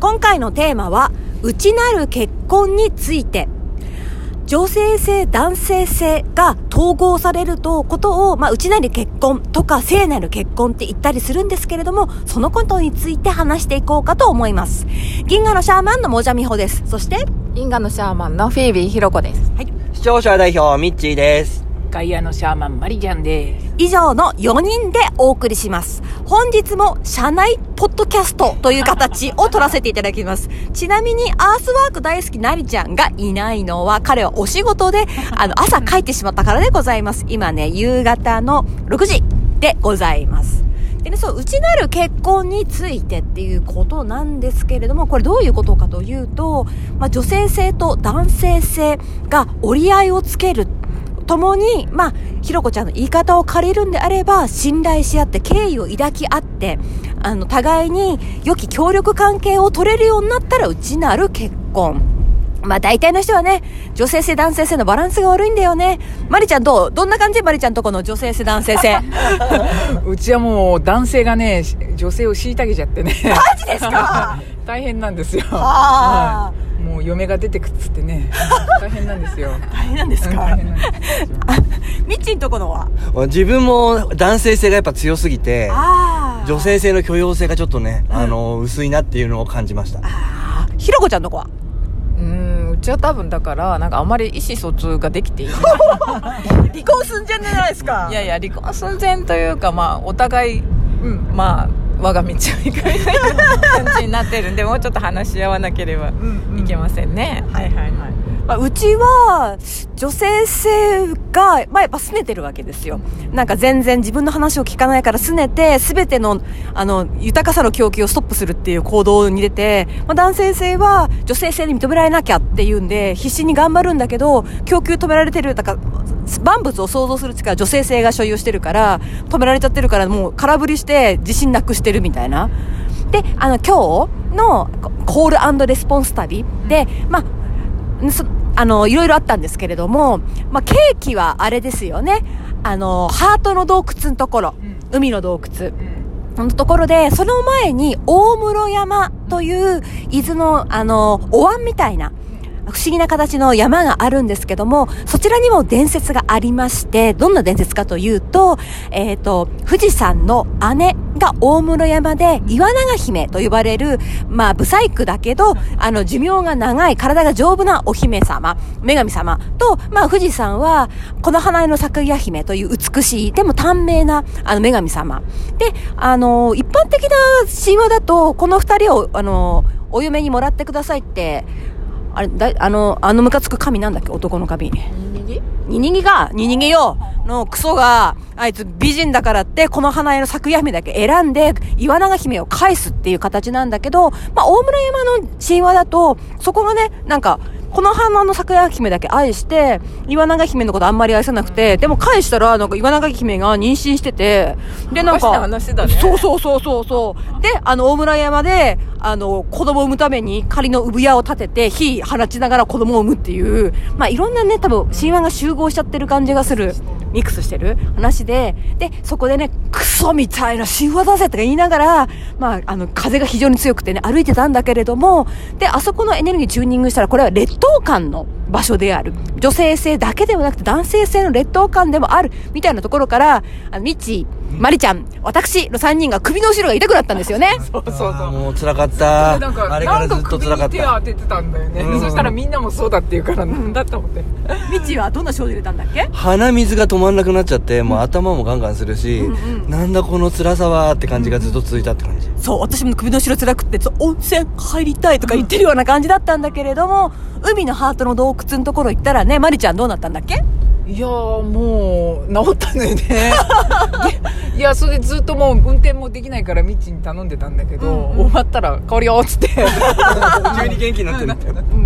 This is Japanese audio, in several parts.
今回のテーマは、内なる結婚について。女性性、男性性が統合されると、ことを、まあ、内なる結婚とか聖なる結婚って言ったりするんですけれども、そのことについて話していこうかと思います。銀河のシャーマンのもじゃみほです。そして、銀河のシャーマンのフィービーひろこです。はい。視聴者代表、ミッチーです。ガイアのシャーマンマリちゃんです。以上の4人でお送りします。本日も社内ポッドキャストという形を取らせていただきます。ちなみにアースワーク大好きなりちゃんがいないのは彼はお仕事で、あの、朝帰ってしまったからでございます。今ね、夕方の6時でございます。でね、そう、内なる結婚についてっていうことなんですけれども、これどういうことかというと、まあ、女性性と男性性が折り合いをつける共に、まあ、ひろこちゃんの言い方を借りるんであれば、信頼し合って、敬意を抱き合って、あの、互いに良き協力関係を取れるようになったら、内なる結婚。まあ大体の人はね、女性性男性性のバランスが悪いんだよね。まりちゃんどう？どんな感じ？まりちゃんとこの女性性男性性。うちはもう男性がね、女性を虐げちゃってね。マジですか？大変なんですよ。あはい。もう嫁が出てくっつってね。大変なんですよ。大変なんですうんか？大変なんですよ。みっちんとこのは？自分も男性性がやっぱ強すぎて、あ女性性の許容性がちょっとね、あの、薄いなっていうのを感じました。ひろこちゃんの子は？うーん、うちは多分だから、なんかあまり意思疎通ができていない。離婚すんじゃないですか。いやいや、離婚寸前というか、まあ、お互い、うん、まあ、我が道を行くみたいな感じになってるんで、もうちょっと話し合わなければいけませんね。はいはいはい。まあ、うちは、女性性が、まあ、やっぱ拗ねてるわけですよ。なんか全然自分の話を聞かないから拗ねて、すべての、あの、豊かさの供給をストップするっていう行動に出て、まあ、男性性は女性性に認められなきゃっていうんで、必死に頑張るんだけど、供給止められてる、だから、万物を想像する力、女性性が所有してるから、止められちゃってるから、もう空振りして自信なくしてるみたいな。で、あの、今日のコールレスポンス旅で、まあ、そあの、いろいろあったんですけれども、まあ、ケーキはあれですよね。あの、ハートの洞窟のところ、海の洞窟。のところで、その前に大室山という伊豆の、あの、お椀みたいな、不思議な形の山があるんですけども、そちらにも伝説がありまして、どんな伝説かというと、えっ、と、富士山の姉が大室山で、岩長姫と呼ばれる、まあ、ブサイクだけど、あの、寿命が長い、体が丈夫なお姫様、女神様と、まあ、富士山は、この花江の咲夜姫という美しい、でも短命な、あの、女神様。で、あの、一般的な神話だと、この二人を、あの、お嫁にもらってくださいって、あれ、だ、あの、あのムカつく神なんだっけ？男の神。ニニギ？が、ニニギよのクソが、あいつ美人だからって、この花江の咲夜姫だけ選んで、岩永姫を返すっていう形なんだけど、まあ、大村山の神話だと、そこがね、なんか、この花の咲夜姫だけ愛して、岩永姫のことあんまり愛さなくて、でも返したら、なんか岩永姫が妊娠してて、で、なんか、話だねそうそうそうそうそう。で、あの、大村山で、あの、子供を産むために仮の産屋を建てて、火放ちながら子供を産むっていう、まあ、いろんなね、多分、神話が集合しちゃってる感じがする、ミックスしてる話で、で、そこでね、クソみたいな神話だぜとか言いながら、まあ、あの、風が非常に強くてね、歩いてたんだけれども、で、あそこのエネルギーチューニングしたら、これは劣等間の場所である。女性性だけではなくて男性性の劣等感でもある、みたいなところから、あの、ミッチー、マリちゃん、私の3人が首の後ろが痛くなったんですよね。そうそうそう。もう辛かった。なんか、あれからずっと首辛かった。に手当ててたんだよね。うんそしたらみんなもそうだって言うから、なんだと思って。ミッチーはどんな症状出たんだっけ？鼻水が止まんなくなっちゃって、もう頭もガンガンするし、なんだこの辛さはって感じがずっと続いたって感じ。そう、私も首の後ろ辛くって、そう温泉入りたいとか言ってるような感じだったんだけれども、海のハートの洞窟のところ行ったらね、マリちゃんどうなったんだっけ？いやーもう治ったのよね。でいやそれでずっともう運転もできないからミッチに頼んでたんだけど、終わったら「香りよ」っつって。急に元気になってるみたいな。でそう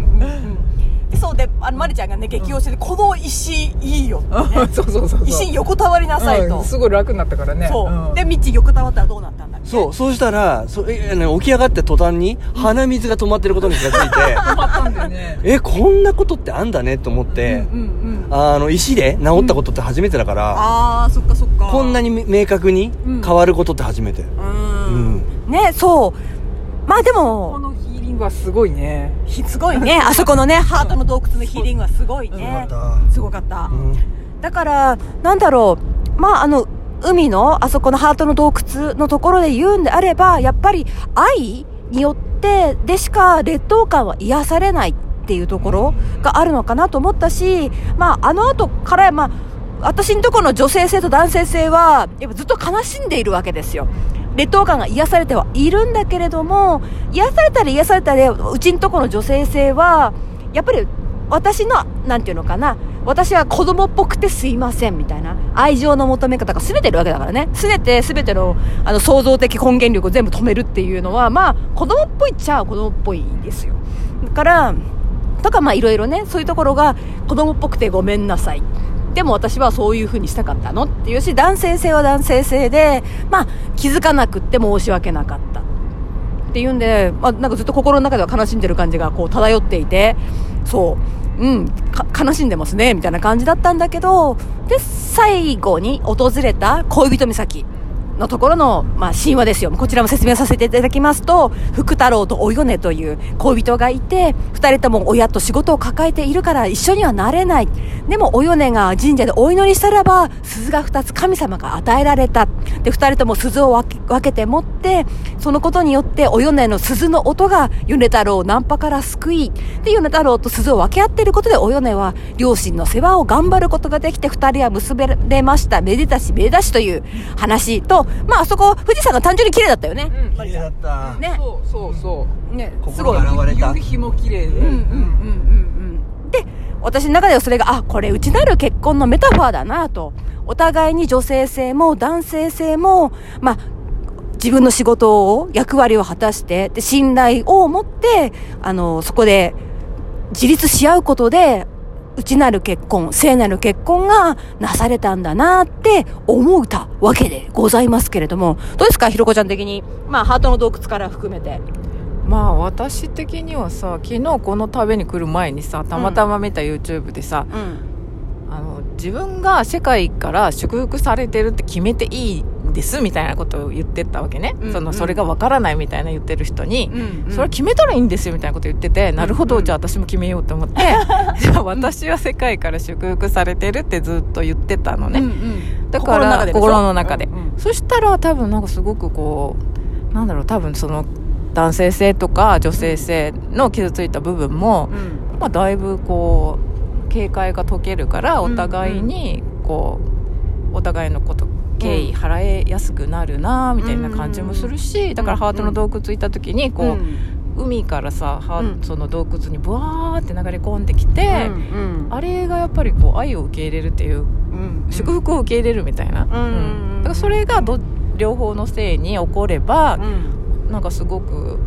で、あの、マリちゃんがね、激推しで、この石いいよってね そうそうそうそう石に横たわりなさいと。うんすごい楽になったからねそう。んで、ミッチ横たわったらどうなったんだっけ？そう、そうしたら、そえね起き上がって途端に鼻水が止まってることに気がついて、止まったんだよね え、こんなことってあんだねと思って、うんうん。あの、石で治ったことって初めてだから、あー、そっかそっか。こんなに明確に変わることって初めて。うん。ね、そう。まあでも、このヒーリはすごいね。すごいね。あそこのねハートの洞窟のヒーリングはすごいね。すご かった、うん。だからなんだろう。まああの海のあそこのハートの洞窟のところで言うんであればやっぱり愛によってでしか劣等感は癒されないっていうところがあるのかなと思ったしまああの後からまあ私のところの女性性と男性性はやっぱずっと悲しんでいるわけですよ。劣等感が癒されてはいるんだけれども癒されたり癒されたりうちのところの女性性はやっぱり私のなんていうのかな。私は子供っぽくてすいませんみたいな。愛情の求め方が拗ねてるわけだからね。拗ねて全てのあの創造的根源力を全部止めるっていうのはまあ子供っぽいっちゃ子供っぽいんですよ。だからとかまあいろいろねそういうところが子供っぽくてごめんなさい。でも私はそういう風にしたかったのっていうし男性性は男性性でまあ気づかなくって申し訳なかった。っていうんで、まあ、なんかずっと心の中では悲しんでる感じがこう漂っていてそう。うん悲しんでますねみたいな感じだったんだけどで最後に訪れた恋人岬。のところの、まあ、神話ですよ。こちらも説明させていただきますと、福太郎とお米という恋人がいて、二人とも親と仕事を抱えているから一緒にはなれない。でもお米が神社でお祈りしたらば、鈴が二つ神様が与えられた。で、二人とも鈴を分け分けて持って、そのことによってお米の鈴の音が米太郎をナンパから救い、で、米太郎と鈴を分け合っていることでお米は両親の世話を頑張ることができて二人は結べれました。めでたしめでたしという話と、まああそこ富士山が単純に綺麗だったよね。うん綺麗だったね。そうそうそうね、す心ごい。が現れた夕日も綺麗でうんうんうんうんうん。で、私の中ではそれが、あ、これ内なる結婚のメタファーだなと。お互いに女性性も男性性も、まあ、自分の仕事を、役割を果たして、で、信頼を持って、あの、そこで自立し合うことで、内なる結婚、聖なる結婚がなされたんだなって思うたわけでございますけれども、どうですか、ひろこちゃん的に？まあ、ハートの洞窟から含めて。まあ私的にはさ昨日この食べに来る前にさたまたま見た YouTube でさ、うん。あの自分が世界から祝福されてるって決めていいんですみたいなことを言ってったわけね、うんうん。そのそれがわからないみたいな言ってる人に、うんうんそれは決めたらいいんですよみたいなこと言ってて、なるほどうんじゃあ私も決めようと思って。じゃあ私は世界から祝福されてるってずっと言ってたのね、うんうん。だから心の中でうんうん。そしたら多分なんかすごくこうなんだろう多分その男性性とか女性性の傷ついた部分も、うん。まあ、だいぶこう警戒が解けるからうんお互いにこうお互いのこと敬意払えやすくなるなみたいな感じもするしだからハートの洞窟行った時にこう海からさはうん。その洞窟にブワーって流れ込んできてうんあれがやっぱりこう愛を受け入れるっていううん祝福を受け入れるみたいな、んうんだからそれがど両方のせいに起こればう、ん。なんかすごく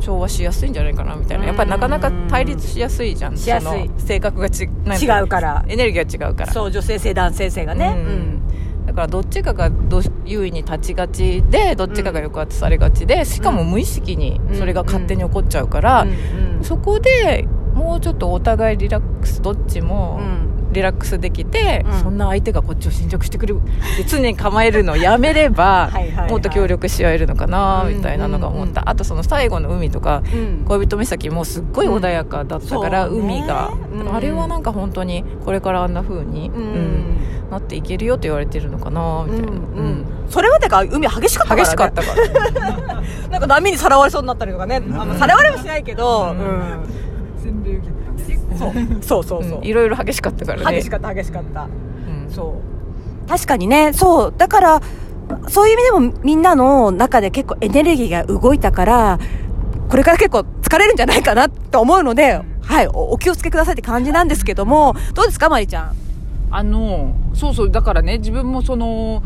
調和しやすいんじゃないかなみたいな。やっぱりなかなか対立しやすいじゃんその性格がち違うから。エネルギーが違うから。そう女性性男性性がね。うんだからどっちかがど優位に立ちがちでどっちかが抑圧されがちでしかも無意識にそれが勝手に起こっちゃうから、そこでもうちょっとお互いリラックスどっちもうんリラックスできて、うん。そんな相手がこっちを侵略してくるで常に構えるのをやめれば はいもっと協力し合えるのかなみたいなのが思った、うんあとその最後の海とかうん。恋人岬もすっごい穏やかだったから、海が、うん。あれはなんか本当にこれからあんな風に、うん。うんなっていけるよと言われてるのかなみたいな、うんうん。それはてか海激しかったからね。激しかったから、なんか波にさらわれそうになったりとかね。あのさらわれはしないけどうん。洗礼受けてた。ねそう。そうそうそう。うん。いろいろ激しかったからね。激しかった激しかった。うん。そう。確かにね。そう。だからそういう意味でもみんなの中で結構エネルギーが動いたからこれから結構疲れるんじゃないかなと思うので、はい。おお気をつけくださいって感じなんですけどもどうですかまりちゃん？あのそうそう。だからね自分もその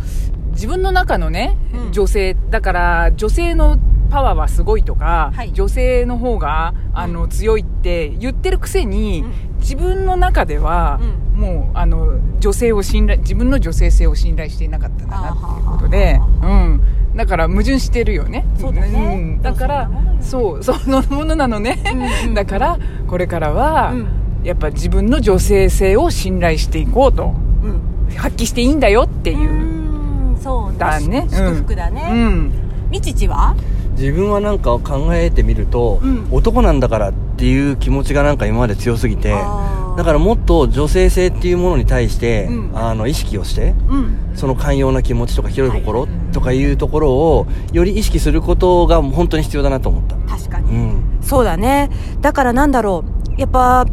自分の中のね、うん。女性だから女性のパワーはすごいとか、はい。女性の方があの、強いって言ってるくせに、うん。自分の中では、うもうあの女性を信頼自分の女性性を信頼していなかったんだなっていうことで、うん、だから矛盾してるよね。そうだね。ん。だからそうそのものなのね、うん だからこれからは、うん。やっぱ自分の女性性を信頼していこうとうん。発揮していいんだよっていう、うん。そうだね。祝福だね、うん。みちちは？自分はなんか考えてみると、うん。男なんだからっていう気持ちがなんか今まで強すぎてだからもっと女性性っていうものに対して、うん。あの意識をしてうん。その寛容な気持ちとか広い心はい。とかいうところをより意識することが本当に必要だなと思った。確かに、うん。そうだね。だからなんだろう。やっぱ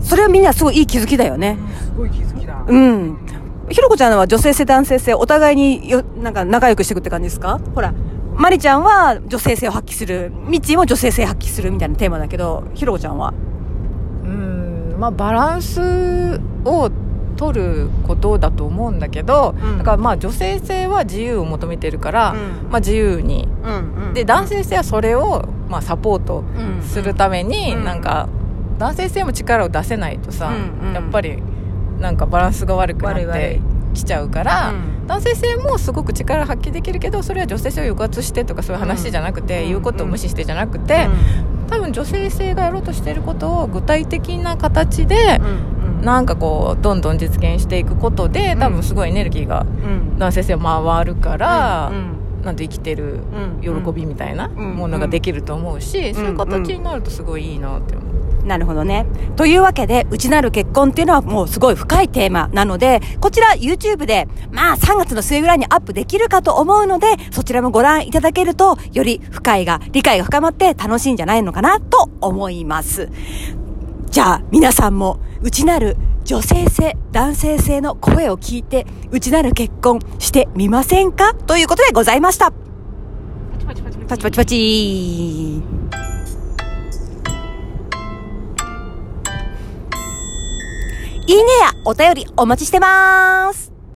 それはみんなすごいいい気づきだよね。すごい気づきだ。うん。ひろこちゃんは女性性男性性お互いによなんか仲良くしていくって感じですか？ほらまりちゃんは女性性を発揮する。みっちーも女性性発揮するみたいなテーマだけどひろこちゃんは？うんまあバランスを取ることだと思うんだけど、うん。だからまあ女性性は自由を求めてるから、うん。まあ自由に。うんで男性性はそれをまあサポートうんするために、うん。なんか男性性も力を出せないとさ、うんうん。やっぱりなんかバランスが悪くなってきちゃうから、うん。男性性もすごく力発揮できるけどそれは女性性を抑圧してとかそういう話じゃなくて、うん。言うことを無視してじゃなくて、多分女性性がやろうとしてることを具体的な形で、なんかこうどんどん実現していくことで多分すごいエネルギーがうん。男性性は回るから、うんなんて生きてるうん喜びみたいなうんものができると思うし、んそういう形になるとすごいいいなって思う。なるほどね。というわけで、内なる結婚っていうのはもうすごい深いテーマなので、こちら YouTube で、まあ3月の末ぐらいにアップできるかと思うので、そちらもご覧いただけると、より深いが、理解が深まって楽しいんじゃないのかなと思います。じゃあ皆さんも内なる女性性、男性性の声を聞いて、内なる結婚してみませんか？ということでございました。パチパチパチいいねやお便りお待ちしてます。